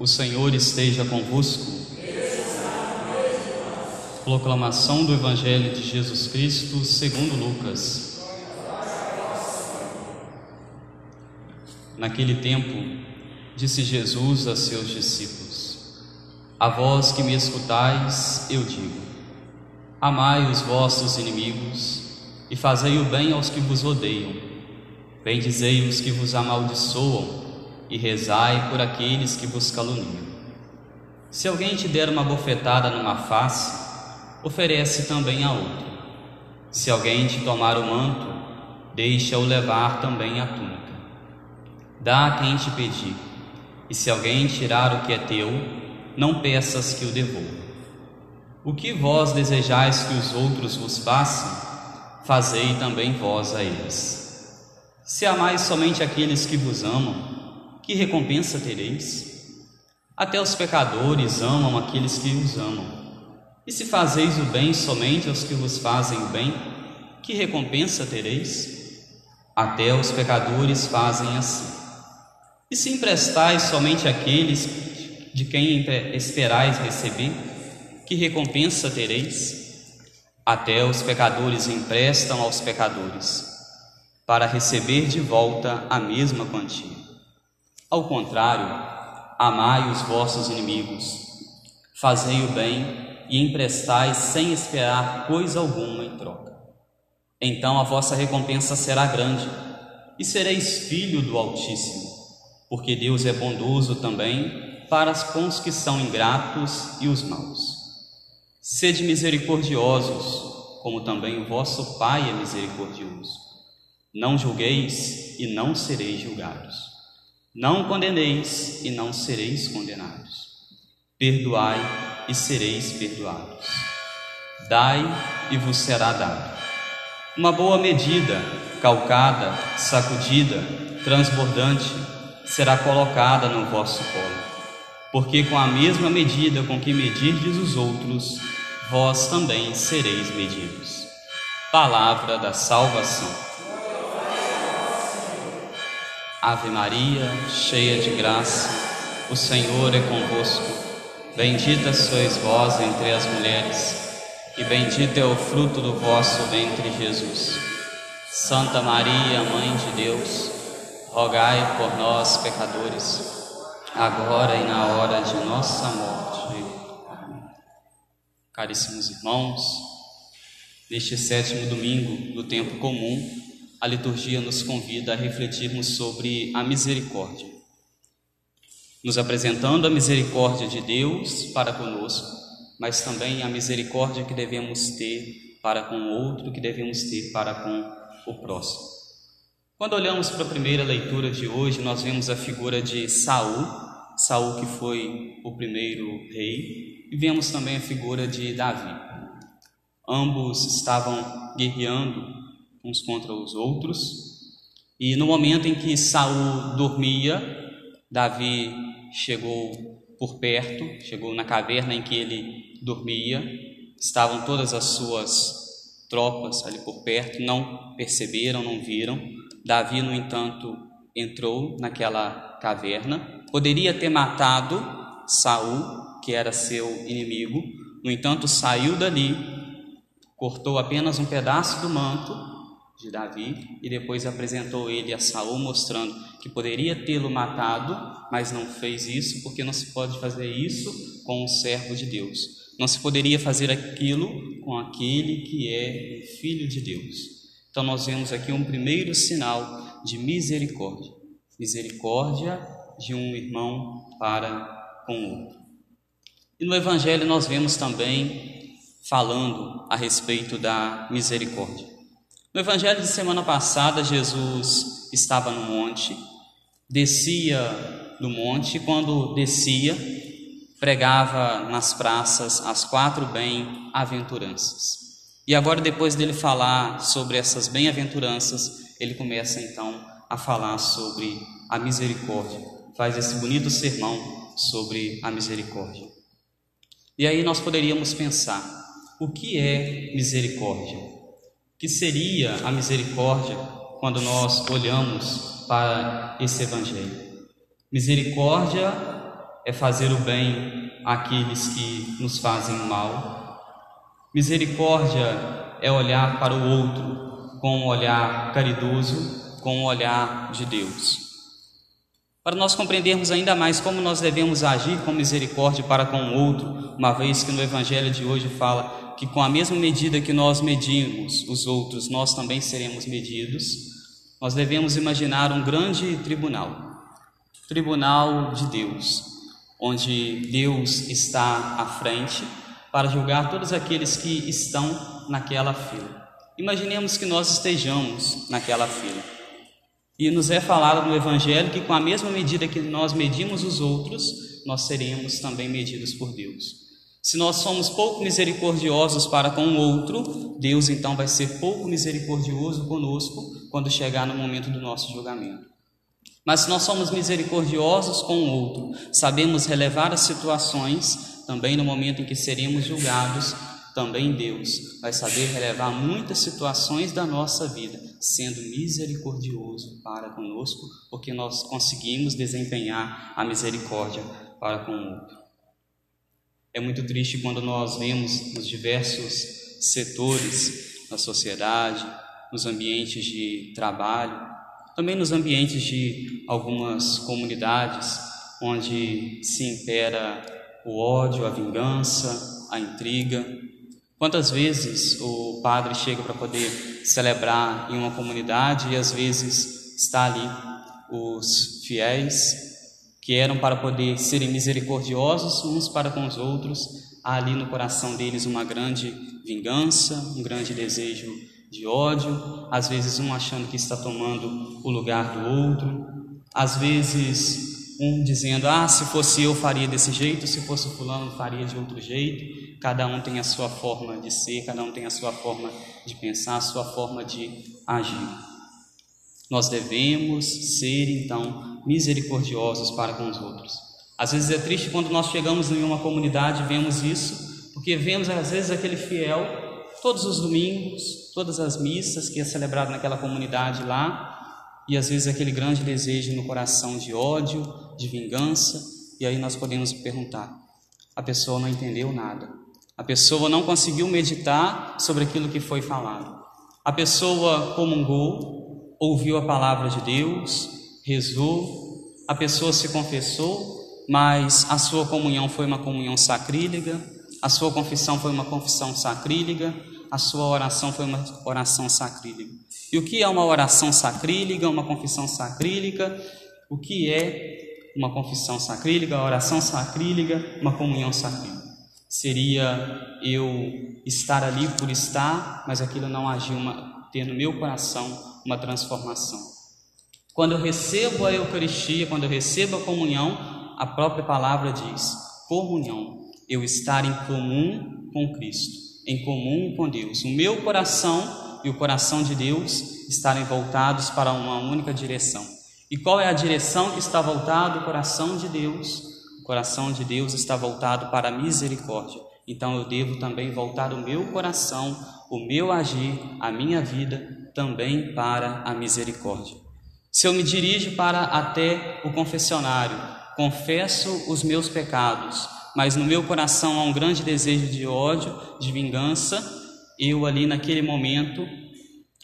O Senhor esteja convosco. Proclamação do Evangelho de Jesus Cristo segundo Lucas. Naquele tempo, disse Jesus a seus discípulos: A vós que me escutais, eu digo: Amai os vossos inimigos e fazei o bem aos que vos odeiam. Bendizei os que vos amaldiçoam e rezai por aqueles que vos caluniam. Se alguém te der uma bofetada numa face, oferece também a outra. Se alguém te tomar o manto, deixa-o levar também a túnica. Dá a quem te pedir, e se alguém tirar o que é teu, não peças que o devolva. O que vós desejais que os outros vos façam, fazei também vós a eles. Se amais somente aqueles que vos amam, que recompensa tereis? Até os pecadores amam aqueles que os amam. E se fazeis o bem somente aos que vos fazem o bem, que recompensa tereis? Até os pecadores fazem assim. E se emprestais somente àqueles de quem esperais receber, que recompensa tereis? Até os pecadores emprestam aos pecadores, para receber de volta a mesma quantia. Ao contrário, amai os vossos inimigos, fazei o bem e emprestai sem esperar coisa alguma em troca. Então a vossa recompensa será grande e sereis filho do Altíssimo, porque Deus é bondoso também para com os que são ingratos e os maus. Sede misericordiosos, como também o vosso Pai é misericordioso. Não julgueis e não sereis julgados. Não condeneis e não sereis condenados. Perdoai e sereis perdoados. Dai e vos será dado. Uma boa medida, calcada, sacudida, transbordante, será colocada no vosso colo. Porque com a mesma medida com que medirdes os outros, vós também sereis medidos. Palavra da salvação. Ave Maria, cheia de graça, o Senhor é convosco. Bendita sois vós entre as mulheres, e bendito é o fruto do vosso ventre, Jesus. Santa Maria, Mãe de Deus, rogai por nós, pecadores, agora e na hora de nossa morte. Amém. Caríssimos irmãos, neste sétimo domingo do tempo comum, a liturgia nos convida a refletirmos sobre a misericórdia, nos apresentando a misericórdia de Deus para conosco, mas também a misericórdia que devemos ter para com o outro, que devemos ter para com o próximo. Quando olhamos para a primeira leitura de hoje, nós vemos a figura de Saul, Saul que foi o primeiro rei, e vemos também a figura de Davi. Ambos estavam guerreando uns contra os outros. E no momento em que Saul dormia, Davi chegou por perto, chegou na caverna em que ele dormia. Estavam todas as suas tropas ali por perto, não perceberam, não viram. Davi, no entanto, entrou naquela caverna. Poderia ter matado Saul, que era seu inimigo. No entanto, saiu dali, cortou apenas um pedaço do manto de Davi e depois apresentou ele a Saul mostrando que poderia tê-lo matado, mas não fez isso porque não se pode fazer isso com um servo de Deus. Não se poderia fazer aquilo com aquele que é filho de Deus. Então nós vemos aqui um primeiro sinal de misericórdia, misericórdia de um irmão para com o outro. E no evangelho nós vemos também falando a respeito da misericórdia. No evangelho de semana passada, Jesus estava no monte, descia do monte, quando descia, pregava nas praças as quatro bem-aventuranças. E agora, depois dele falar sobre essas bem-aventuranças, ele começa então a falar sobre a misericórdia, faz esse bonito sermão sobre a misericórdia. E aí nós poderíamos pensar: o que é misericórdia? Que seria a misericórdia quando nós olhamos para esse Evangelho. Misericórdia é fazer o bem àqueles que nos fazem o mal. Misericórdia é olhar para o outro com um olhar caridoso, com um olhar de Deus. Para nós compreendermos ainda mais como nós devemos agir com misericórdia para com o outro, uma vez que no Evangelho de hoje fala que com a mesma medida que nós medimos os outros, nós também seremos medidos, nós devemos imaginar um grande tribunal, tribunal de Deus, onde Deus está à frente para julgar todos aqueles que estão naquela fila. Imaginemos que nós estejamos naquela fila. E nos é falado no Evangelho que com a mesma medida que nós medimos os outros, nós seremos também medidos por Deus. Se nós somos pouco misericordiosos para com o outro, Deus então vai ser pouco misericordioso conosco quando chegar no momento do nosso julgamento. Mas se nós somos misericordiosos com o outro, sabemos relevar as situações, também no momento em que seremos julgados, também Deus vai saber relevar muitas situações da nossa vida, sendo misericordioso para conosco, porque nós conseguimos desempenhar a misericórdia para com o outro. É muito triste quando nós vemos nos diversos setores da sociedade, nos ambientes de trabalho, também nos ambientes de algumas comunidades onde se impera o ódio, a vingança, a intriga. Quantas vezes o padre chega para poder celebrar em uma comunidade e às vezes está ali os fiéis que eram para poder serem misericordiosos uns para com os outros, há ali no coração deles uma grande vingança, um grande desejo de ódio, às vezes um achando que está tomando o lugar do outro, às vezes um dizendo: Ah, se fosse eu faria desse jeito, se fosse fulano faria de outro jeito. Cada um tem a sua forma de ser, cada um tem a sua forma de pensar, a sua forma de agir. Nós devemos ser então misericordiosos para com os outros. Às vezes é triste quando nós chegamos em uma comunidade e vemos isso, porque vemos às vezes aquele fiel todos os domingos, todas as missas que é celebrado naquela comunidade lá, e às vezes aquele grande desejo no coração de ódio, de vingança, e aí nós podemos perguntar: a pessoa não entendeu nada, a pessoa não conseguiu meditar sobre aquilo que foi falado, a pessoa comungou, ouviu a palavra de Deus, rezou, a pessoa se confessou, mas a sua comunhão foi uma comunhão sacrílega, a sua confissão foi uma confissão sacrílega, a sua oração foi uma oração sacrílega. E o que é uma oração sacrílega, uma confissão sacrílega? O que é uma confissão sacrílega, uma oração sacrílega, uma comunhão sacrílega? Seria eu estar ali por estar, mas aquilo não agir, uma, ter no meu coração uma transformação. Quando eu recebo a Eucaristia, quando eu recebo a comunhão, a própria palavra diz: comunhão, eu estar em comum com Cristo em comum com Deus. O meu coração e o coração de Deus estarem voltados para uma única direção. E qual é a direção que está voltado o coração de Deus? O coração de Deus está voltado para a misericórdia. Então eu devo também voltar o meu coração, o meu agir, a minha vida também para a misericórdia. Se eu me dirijo para até o confessionário, confesso os meus pecados, mas no meu coração há um grande desejo de ódio, de vingança, eu ali naquele momento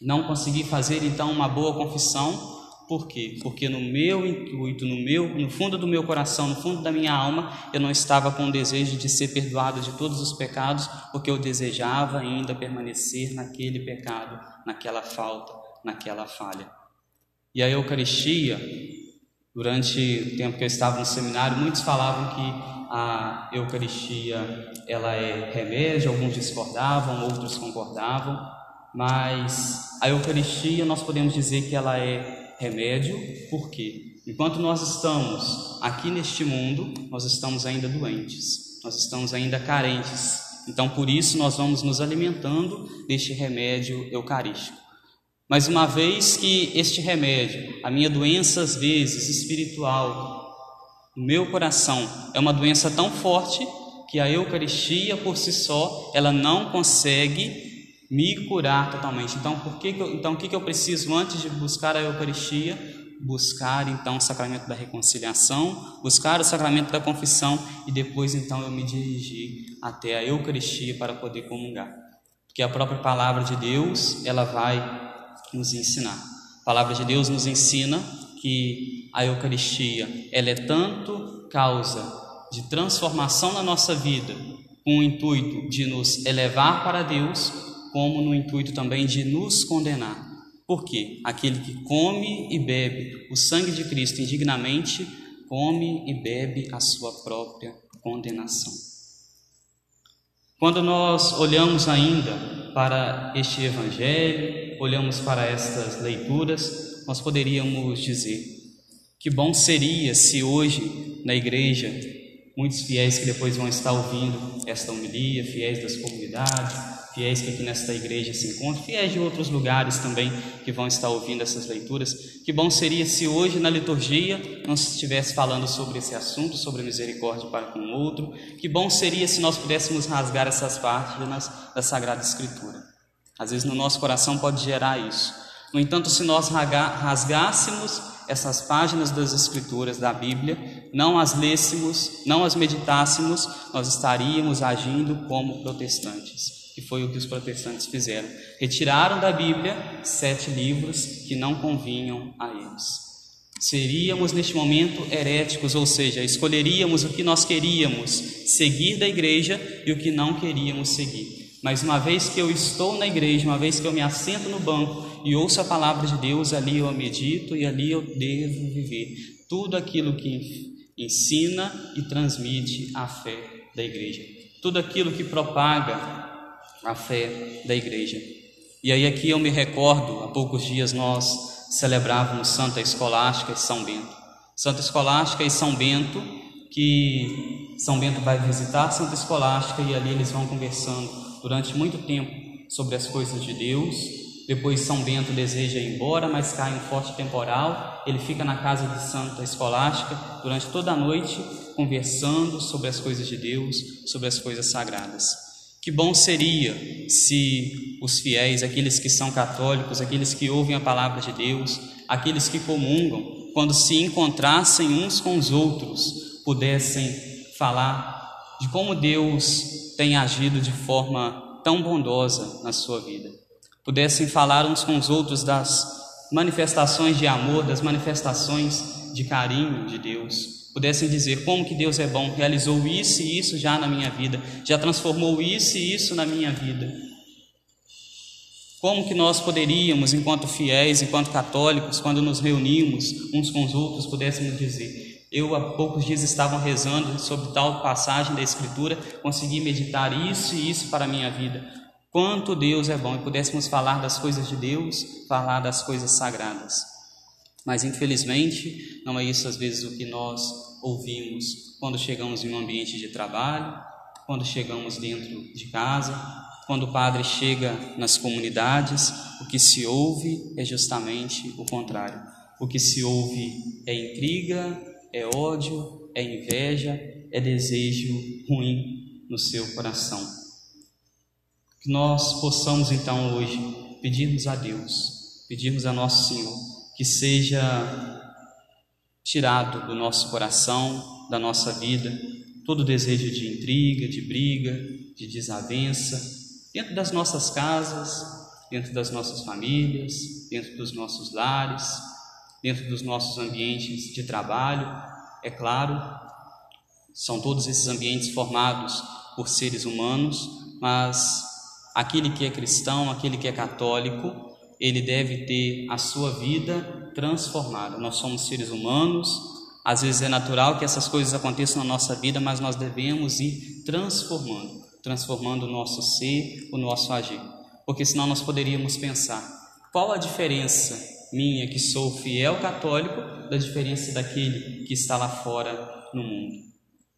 não consegui fazer então uma boa confissão. Por quê? Porque no meu intuito, no meu, no fundo do meu coração, no fundo da minha alma, eu não estava com o desejo de ser perdoado de todos os pecados, porque eu desejava ainda permanecer naquele pecado, naquela falta, naquela falha. E a Eucaristia, durante o tempo que eu estava no seminário, muitos falavam que a Eucaristia ela é remédio, alguns discordavam, outros concordavam, mas a Eucaristia nós podemos dizer que ela é remédio, porque enquanto nós estamos aqui neste mundo, nós estamos ainda doentes, nós estamos ainda carentes. Então, por isso, nós vamos nos alimentando deste remédio eucarístico. Mas uma vez que este remédio, a minha doença às vezes espiritual, o meu coração é uma doença tão forte que a Eucaristia por si só ela não consegue me curar totalmente. Então, por que, que eu, então o que, que eu preciso antes de buscar a Eucaristia? buscar então o sacramento da reconciliação, buscar o sacramento da confissão e depois então eu me dirigir até a Eucaristia para poder comungar. Porque a própria palavra de Deus, ela vai nos ensinar. A palavra de Deus nos ensina que a Eucaristia, ela é tanto causa de transformação na nossa vida, com o intuito de nos elevar para Deus, como no intuito também de nos condenar. Porque aquele que come e bebe o sangue de Cristo indignamente, come e bebe a sua própria condenação. Quando nós olhamos ainda para este Evangelho, olhamos para estas leituras, nós poderíamos dizer: que bom seria se hoje na igreja muitos fiéis que depois vão estar ouvindo esta homilia, fiéis das comunidades, fiéis que aqui nesta igreja se encontram, fiéis de outros lugares também que vão estar ouvindo essas leituras. Que bom seria se hoje na liturgia não se estivesse falando sobre esse assunto, sobre misericórdia para com o outro. Que bom seria se nós pudéssemos rasgar essas páginas da Sagrada Escritura. Às vezes no nosso coração pode gerar isso. No entanto, se nós rasgássemos essas páginas das Escrituras da Bíblia, não as lêssemos, não as meditássemos, nós estaríamos agindo como protestantes, que foi o que os protestantes fizeram. Retiraram da Bíblia sete livros que não convinham a eles. Seríamos neste momento heréticos, ou seja, escolheríamos o que nós queríamos seguir da igreja e o que não queríamos seguir. Mas uma vez que eu estou na igreja, uma vez que eu me assento no banco e ouço a palavra de Deus, ali eu medito e ali eu devo viver tudo aquilo que ensina e transmite a fé da igreja, tudo aquilo que propaga a fé da igreja. E aí aqui eu me recordo, há poucos dias nós celebrávamos Santa Escolástica e São Bento. Santa Escolástica e São Bento, que São Bento vai visitar Santa Escolástica e ali eles vão conversando durante muito tempo sobre as coisas de Deus. Depois São Bento deseja ir embora, mas cai um forte temporal. Ele fica na casa de Santa Escolástica durante toda a noite, conversando sobre as coisas de Deus, sobre as coisas sagradas. Que bom seria se os fiéis, aqueles que são católicos, aqueles que ouvem a palavra de Deus, aqueles que comungam, quando se encontrassem uns com os outros, pudessem falar de como Deus tem agido de forma tão bondosa na sua vida. Pudessem falar uns com os outros das manifestações de amor, das manifestações de carinho de Deus. Pudessem dizer como que Deus é bom, realizou isso e isso já na minha vida, já transformou isso e isso na minha vida. Como que nós poderíamos, enquanto fiéis, enquanto católicos, quando nos reunimos uns com os outros, pudéssemos dizer: eu há poucos dias estava rezando sobre tal passagem da Escritura, consegui meditar isso e isso para a minha vida. Quanto Deus é bom e pudéssemos falar das coisas de Deus, falar das coisas sagradas. Mas infelizmente, não é isso às vezes o que nós ouvimos quando chegamos em um ambiente de trabalho, quando chegamos dentro de casa, quando o padre chega nas comunidades, o que se ouve é justamente o contrário. O que se ouve é intriga, é ódio, é inveja, é desejo ruim no seu coração. Que nós possamos então hoje pedirmos a Deus, pedirmos a nosso Senhor, que seja tirado do nosso coração, da nossa vida, todo desejo de intriga, de briga, de desavença, dentro das nossas casas, dentro das nossas famílias, dentro dos nossos lares, dentro dos nossos ambientes de trabalho, é claro, são todos esses ambientes formados por seres humanos, mas aquele que é cristão, aquele que é católico, ele deve ter a sua vida transformada. Nós somos seres humanos, às vezes é natural que essas coisas aconteçam na nossa vida, mas nós devemos ir transformando, transformando o nosso ser, o nosso agir. Porque senão nós poderíamos pensar: qual a diferença minha, que sou fiel católico, da diferença daquele que está lá fora no mundo.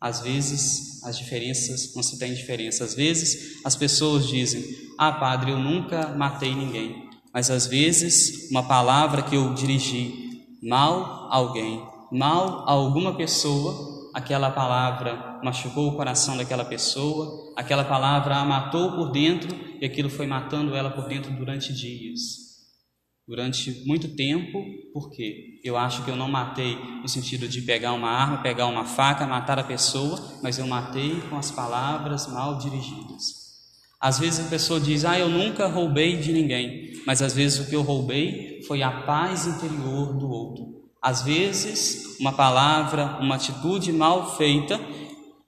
Às vezes as diferenças não se tem diferença. Às vezes as pessoas dizem: Ah, padre, eu nunca matei ninguém. Mas às vezes uma palavra que eu dirigi mal a alguém, mal a alguma pessoa, aquela palavra machucou o coração daquela pessoa, aquela palavra a matou por dentro e aquilo foi matando ela por dentro durante dias. durante muito tempo, porque eu acho que eu não matei no sentido de pegar uma arma, pegar uma faca, matar a pessoa, mas eu matei com as palavras mal dirigidas. Às vezes a pessoa diz: Ah, eu nunca roubei de ninguém, mas às vezes o que eu roubei foi a paz interior do outro. Às vezes, uma palavra, uma atitude mal feita,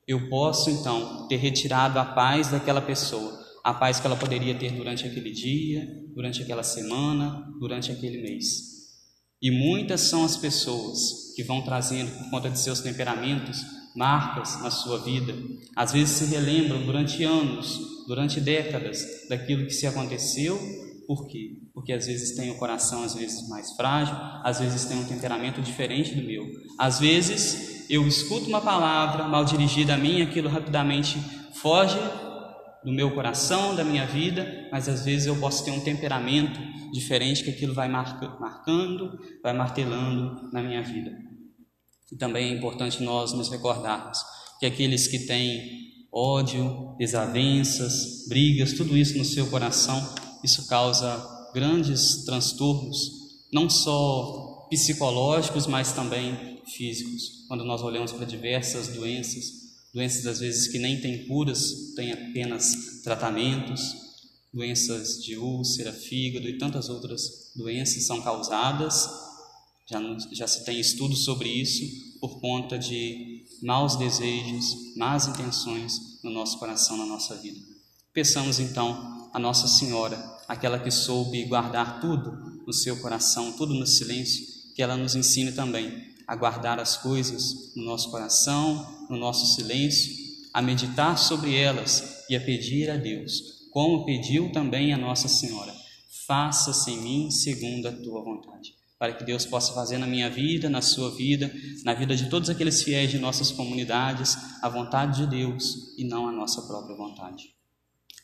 eu posso então ter retirado a paz daquela pessoa, a paz que ela poderia ter durante aquele dia, durante aquela semana, durante aquele mês. E muitas são as pessoas que vão trazendo, por conta de seus temperamentos, marcas na sua vida. Às vezes se relembram durante anos, durante décadas, daquilo que se aconteceu. Por quê? Porque às vezes tem o coração às vezes mais frágil, às vezes tem um temperamento diferente do meu. Às vezes eu escuto uma palavra mal dirigida a mim, aquilo rapidamente foge do meu coração, da minha vida, mas às vezes eu posso ter um temperamento diferente que aquilo vai marcando, vai martelando na minha vida. E também é importante nós nos recordarmos que aqueles que têm ódio, desavenças, brigas, tudo isso no seu coração, isso causa grandes transtornos, não só psicológicos, mas também físicos. Quando nós olhamos para diversas doenças, doenças às vezes que nem têm curas, têm apenas tratamentos, doenças de úlcera, fígado e tantas outras doenças são causadas já, já se tem estudos sobre isso por conta de maus desejos, más intenções no nosso coração, na nossa vida. Peçamos então a Nossa Senhora, aquela que soube guardar tudo no seu coração, tudo no silêncio, que ela nos ensine também a guardar as coisas no nosso coração, no nosso silêncio, a meditar sobre elas e a pedir a Deus, como pediu também a Nossa Senhora: faça-se em mim segundo a tua vontade para que Deus possa fazer na minha vida, na sua vida, na vida de todos aqueles fiéis de nossas comunidades, a vontade de Deus e não a nossa própria vontade.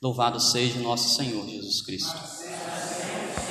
Louvado seja o nosso Senhor Jesus Cristo.